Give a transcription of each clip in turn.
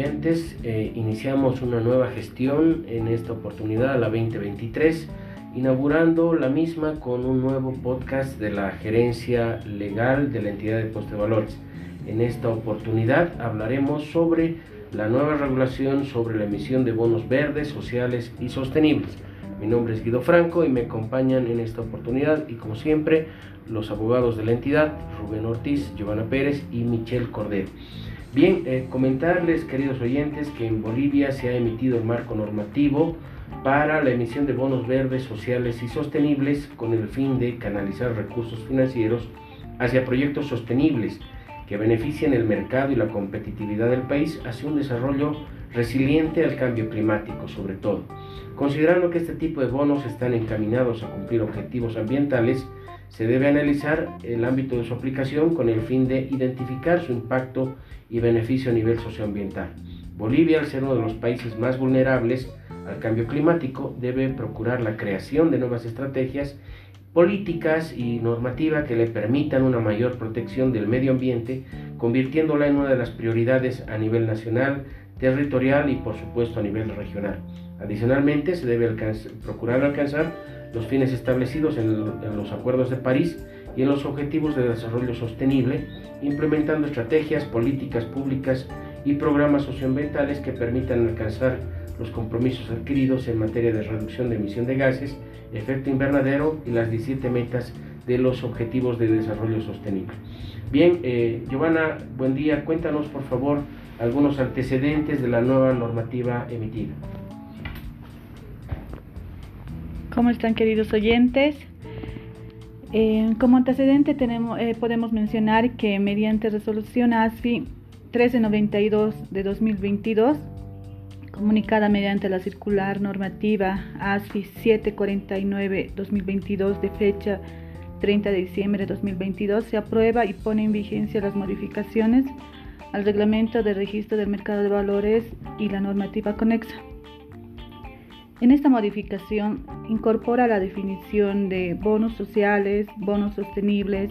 eh, iniciamos una nueva gestión en esta oportunidad, la 2023, inaugurando la misma con un nuevo podcast de la gerencia legal de la entidad de Poste de Valores. En esta oportunidad hablaremos sobre la nueva regulación sobre la emisión de bonos verdes, sociales y sostenibles. Mi nombre es Guido Franco y me acompañan en esta oportunidad y como siempre los abogados de la entidad, Rubén Ortiz, Giovanna Pérez y Michelle Cordero. Bien, eh, comentarles, queridos oyentes, que en Bolivia se ha emitido el marco normativo para la emisión de bonos verdes, sociales y sostenibles con el fin de canalizar recursos financieros hacia proyectos sostenibles que beneficien el mercado y la competitividad del país hacia un desarrollo resiliente al cambio climático sobre todo. Considerando que este tipo de bonos están encaminados a cumplir objetivos ambientales, se debe analizar el ámbito de su aplicación con el fin de identificar su impacto y beneficio a nivel socioambiental. Bolivia, al ser uno de los países más vulnerables al cambio climático, debe procurar la creación de nuevas estrategias políticas y normativa que le permitan una mayor protección del medio ambiente, convirtiéndola en una de las prioridades a nivel nacional, territorial y por supuesto a nivel regional. Adicionalmente, se debe procurar alcanzar los fines establecidos en, en los acuerdos de París y en los objetivos de desarrollo sostenible, implementando estrategias, políticas públicas y programas socioambientales que permitan alcanzar los compromisos adquiridos en materia de reducción de emisión de gases, efecto invernadero y las 17 metas de los Objetivos de Desarrollo Sostenible. Bien, eh, Giovanna, buen día. Cuéntanos, por favor, algunos antecedentes de la nueva normativa emitida. ¿Cómo están, queridos oyentes? Eh, como antecedente tenemos, eh, podemos mencionar que mediante resolución ASFI 1392 de 2022, comunicada mediante la circular normativa ASFI 749-2022 de fecha 30 de diciembre de 2022, se aprueba y pone en vigencia las modificaciones al reglamento de registro del mercado de valores y la normativa conexa. En esta modificación incorpora la definición de bonos sociales, bonos sostenibles,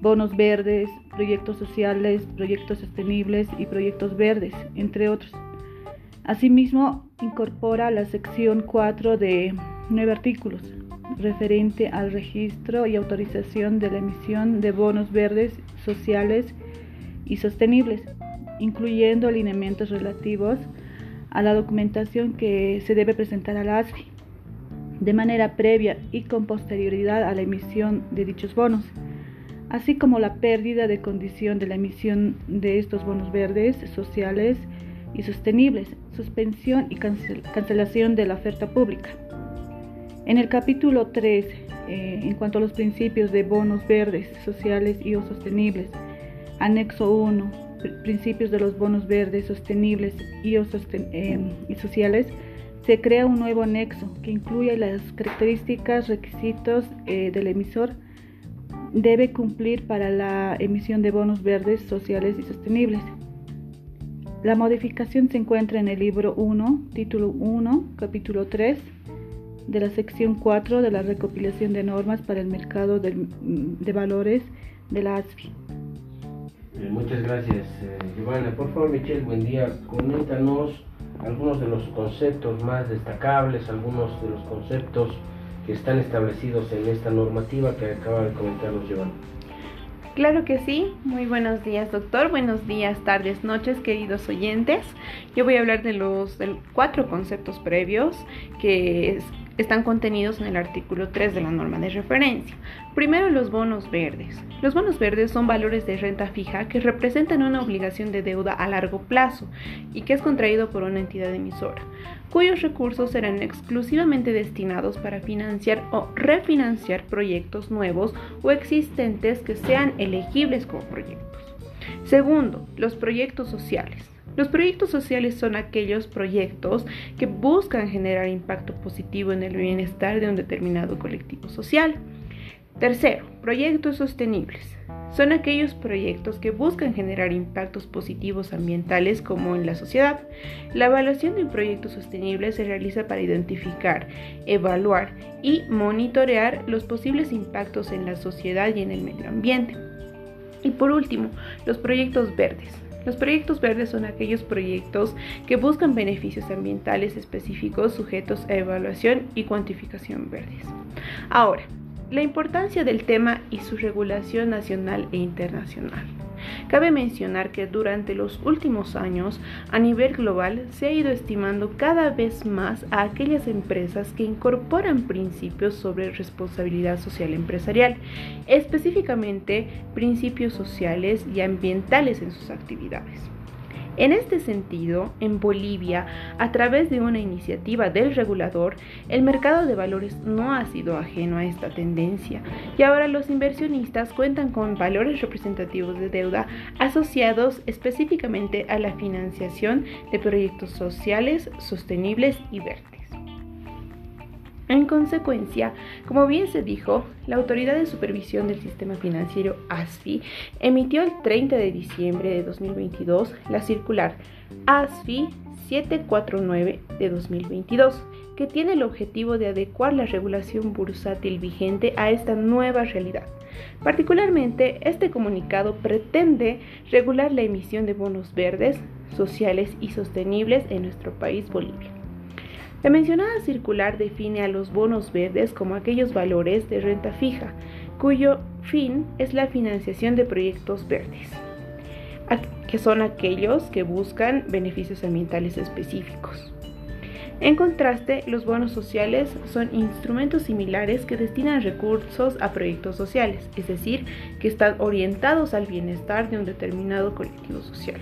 bonos verdes, proyectos sociales, proyectos sostenibles y proyectos verdes, entre otros. Asimismo, incorpora la sección 4 de nueve artículos referente al registro y autorización de la emisión de bonos verdes, sociales y sostenibles, incluyendo alineamientos relativos a la documentación que se debe presentar a la ASFI de manera previa y con posterioridad a la emisión de dichos bonos, así como la pérdida de condición de la emisión de estos bonos verdes, sociales y sostenibles, suspensión y cancelación de la oferta pública. En el capítulo 3, eh, en cuanto a los principios de bonos verdes, sociales y sostenibles, anexo 1, principios de los bonos verdes, sostenibles eh, y sociales, se crea un nuevo anexo que incluye las características, requisitos eh, del emisor debe cumplir para la emisión de bonos verdes, sociales y sostenibles. La modificación se encuentra en el libro 1, título 1, capítulo 3, de la sección 4 de la recopilación de normas para el mercado de, valores de la ASFI. Eh, muchas gracias, eh, Giovanna. Por favor, Michelle, buen día. Coméntanos algunos de los conceptos más destacables, algunos de los conceptos que están establecidos en esta normativa que acaba de comentarnos Giovanna. Claro que sí. Muy buenos días, doctor. Buenos días, tardes, noches, queridos oyentes. Yo voy a hablar de los cuatro conceptos previos que están contenidos en el artículo 3 de la norma de referencia. Primero, los bonos verdes. Los bonos verdes son valores de renta fija que representan una obligación de deuda a largo plazo y que es contraído por una entidad emisora cuyos recursos serán exclusivamente destinados para financiar o refinanciar proyectos nuevos o existentes que sean elegibles como proyectos. Segundo, los proyectos sociales. Los proyectos sociales son aquellos proyectos que buscan generar impacto positivo en el bienestar de un determinado colectivo social. Tercero, proyectos sostenibles son aquellos proyectos que buscan generar impactos positivos ambientales como en la sociedad. La evaluación de un proyecto sostenible se realiza para identificar, evaluar y monitorear los posibles impactos en la sociedad y en el medio ambiente. Y por último, los proyectos verdes. Los proyectos verdes son aquellos proyectos que buscan beneficios ambientales específicos sujetos a evaluación y cuantificación verdes. Ahora, la importancia del tema y su regulación nacional e internacional. Cabe mencionar que durante los últimos años, a nivel global, se ha ido estimando cada vez más a aquellas empresas que incorporan principios sobre responsabilidad social empresarial, específicamente principios sociales y ambientales en sus actividades. En este sentido, en Bolivia, a través de una iniciativa del regulador, el mercado de valores no ha sido ajeno a esta tendencia y ahora los inversionistas cuentan con valores representativos de deuda asociados específicamente a la financiación de proyectos sociales, sostenibles y verdes. En consecuencia, como bien se dijo, la Autoridad de Supervisión del Sistema Financiero ASFI emitió el 30 de diciembre de 2022 la circular ASFI 749 de 2022, que tiene el objetivo de adecuar la regulación bursátil vigente a esta nueva realidad. Particularmente, este comunicado pretende regular la emisión de bonos verdes, sociales y sostenibles en nuestro país Bolivia. La mencionada circular define a los bonos verdes como aquellos valores de renta fija, cuyo fin es la financiación de proyectos verdes, que son aquellos que buscan beneficios ambientales específicos. En contraste, los bonos sociales son instrumentos similares que destinan recursos a proyectos sociales, es decir, que están orientados al bienestar de un determinado colectivo social.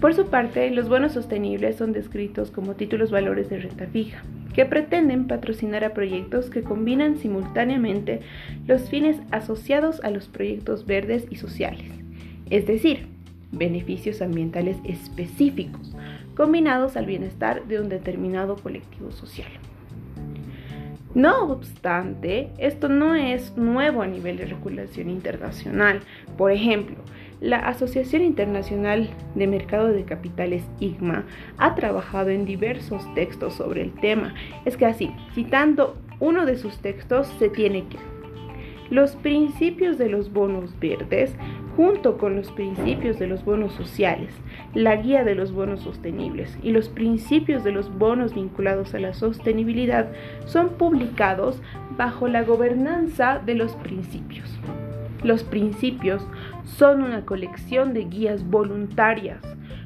Por su parte, los bonos sostenibles son descritos como títulos valores de renta fija, que pretenden patrocinar a proyectos que combinan simultáneamente los fines asociados a los proyectos verdes y sociales, es decir, beneficios ambientales específicos combinados al bienestar de un determinado colectivo social. No obstante, esto no es nuevo a nivel de regulación internacional. Por ejemplo, la Asociación Internacional de Mercado de Capitales, IGMA, ha trabajado en diversos textos sobre el tema. Es que así, citando uno de sus textos, se tiene que los principios de los bonos verdes, junto con los principios de los bonos sociales, la guía de los bonos sostenibles y los principios de los bonos vinculados a la sostenibilidad, son publicados bajo la gobernanza de los principios. Los principios son una colección de guías voluntarias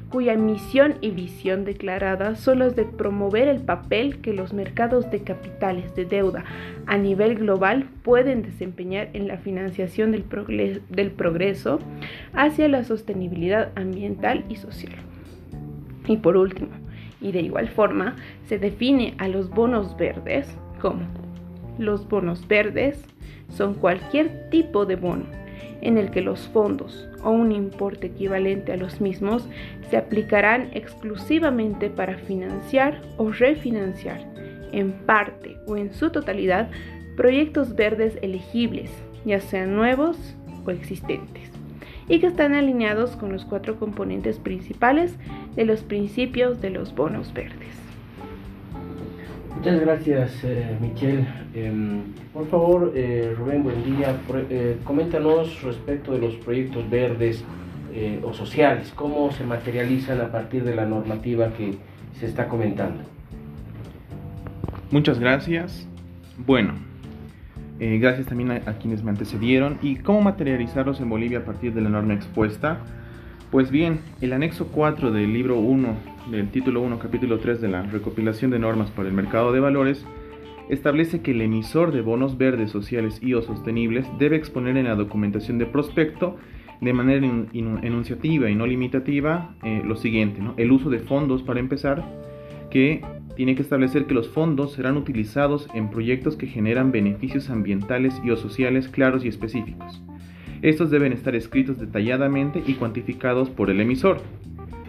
cuya misión y visión declarada son las de promover el papel que los mercados de capitales de deuda a nivel global pueden desempeñar en la financiación del, progreso hacia la sostenibilidad ambiental y social. Y por último, y de igual forma, se define a los bonos verdes como los bonos verdes son cualquier tipo de bono en el que los fondos o un importe equivalente a los mismos se aplicarán exclusivamente para financiar o refinanciar, en parte o en su totalidad, proyectos verdes elegibles, ya sean nuevos o existentes, y que están alineados con los cuatro componentes principales de los principios de los bonos verdes. Muchas gracias, eh. Em, por favor, eh, Rubén, buen día. Eh, coméntanos respecto de los proyectos verdes o sociales, cómo se materializan a partir de la normativa que se está comentando. Muchas gracias. Bueno, gracias también a, a, quienes me antecedieron. ¿Y cómo materializarlos en Bolivia a partir de la norma expuesta? Pues bien, el anexo 4 del libro 1 del título 1, capítulo 3 de la recopilación de normas para el mercado de valores, establece que el emisor de bonos verdes sociales y o sostenibles debe exponer en la documentación de prospecto de manera enunciativa y no limitativa eh, lo siguiente, el uso de fondos para empezar, que tiene que establecer que los fondos serán utilizados en proyectos que generan beneficios ambientales y o sociales claros y específicos. Estos deben estar escritos detalladamente y cuantificados por el emisor.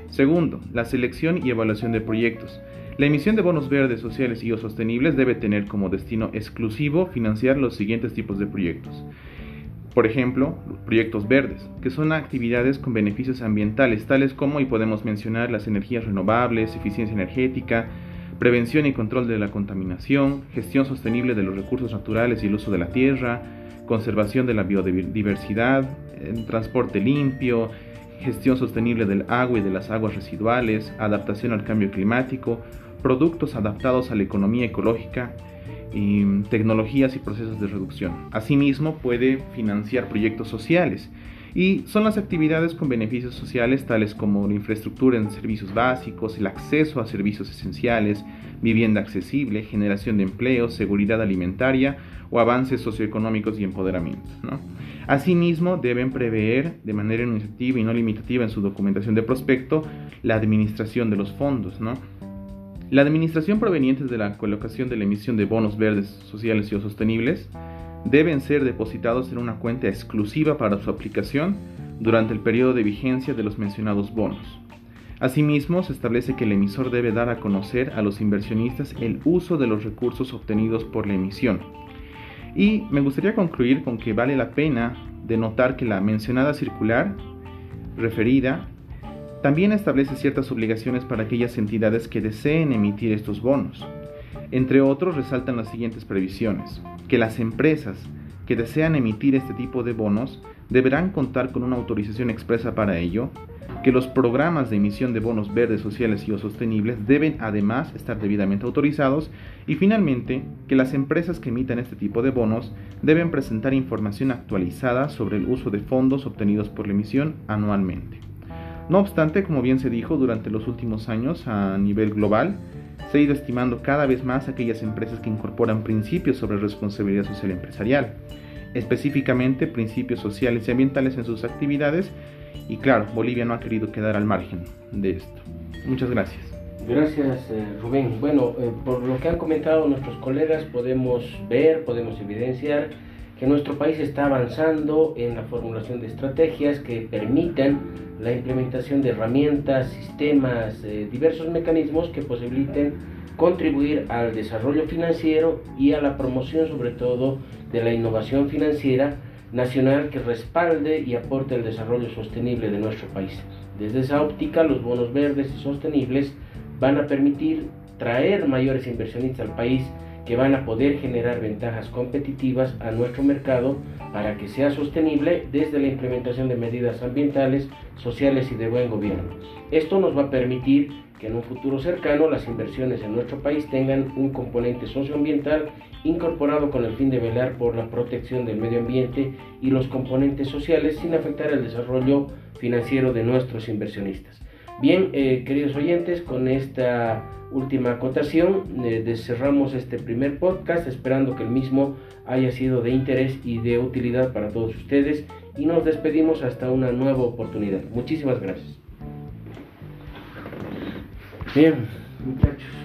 Segundo, la selección y evaluación de proyectos. La emisión de bonos verdes, sociales y o sostenibles debe tener como destino exclusivo financiar los siguientes tipos de proyectos. Por ejemplo, proyectos verdes, que son actividades con beneficios ambientales, tales como, y podemos mencionar, las energías renovables, eficiencia energética, prevención y control de la contaminación, gestión sostenible de los recursos naturales y el uso de la tierra, conservación de la biodiversidad, transporte limpio, gestión sostenible del agua y de las aguas residuales, adaptación al cambio climático, productos adaptados a la economía ecológica, y tecnologías y procesos de reducción. Asimismo, puede financiar proyectos sociales y son las actividades con beneficios sociales tales como la infraestructura en servicios básicos, el acceso a servicios esenciales, vivienda accesible, generación de empleo, seguridad alimentaria o avances socioeconómicos y empoderamiento. Asimismo, deben prever de manera iniciativa y no limitativa en su documentación de prospecto la administración de los fondos. ¿no? La administración proveniente de la colocación de la emisión de bonos verdes sociales y o sostenibles deben ser depositados en una cuenta exclusiva para su aplicación durante el periodo de vigencia de los mencionados bonos. Asimismo, se establece que el emisor debe dar a conocer a los inversionistas el uso de los recursos obtenidos por la emisión. Y me gustaría concluir con que vale la pena denotar que la mencionada circular referida también establece ciertas obligaciones para aquellas entidades que deseen emitir estos bonos. Entre otros, resaltan las siguientes previsiones, que las empresas que desean emitir este tipo de bonos deberán contar con una autorización expresa para ello, que los programas de emisión de bonos verdes, sociales y o sostenibles deben además estar debidamente autorizados y finalmente que las empresas que emitan este tipo de bonos deben presentar información actualizada sobre el uso de fondos obtenidos por la emisión anualmente. No obstante, como bien se dijo, durante los últimos años a nivel global se ha ido estimando cada vez más aquellas empresas que incorporan principios sobre responsabilidad social empresarial, específicamente principios sociales y ambientales en sus actividades, y claro, Bolivia no ha querido quedar al margen de esto. Muchas gracias. Gracias, eh, Rubén. Bueno, eh, por lo que han comentado nuestros colegas, podemos ver, podemos evidenciar que nuestro país está avanzando en la formulación de estrategias que permitan la implementación de herramientas, sistemas, eh, diversos mecanismos que posibiliten contribuir al desarrollo financiero y a la promoción sobre todo de la innovación financiera nacional que respalde y aporte el desarrollo sostenible de nuestro país. Desde esa óptica, los bonos verdes y sostenibles van a permitir traer mayores inversionistas al país que van a poder generar ventajas competitivas a nuestro mercado para que sea sostenible desde la implementación de medidas ambientales, sociales y de buen gobierno. Esto nos va a permitir que en un futuro cercano las inversiones en nuestro país tengan un componente socioambiental incorporado con el fin de velar por la protección del medio ambiente y los componentes sociales sin afectar el desarrollo financiero de nuestros inversionistas. Bien, eh, queridos oyentes, con esta última acotación eh, cerramos este primer podcast esperando que el mismo haya sido de interés y de utilidad para todos ustedes y nos despedimos hasta una nueva oportunidad. Muchísimas gracias. Bien, muchachos.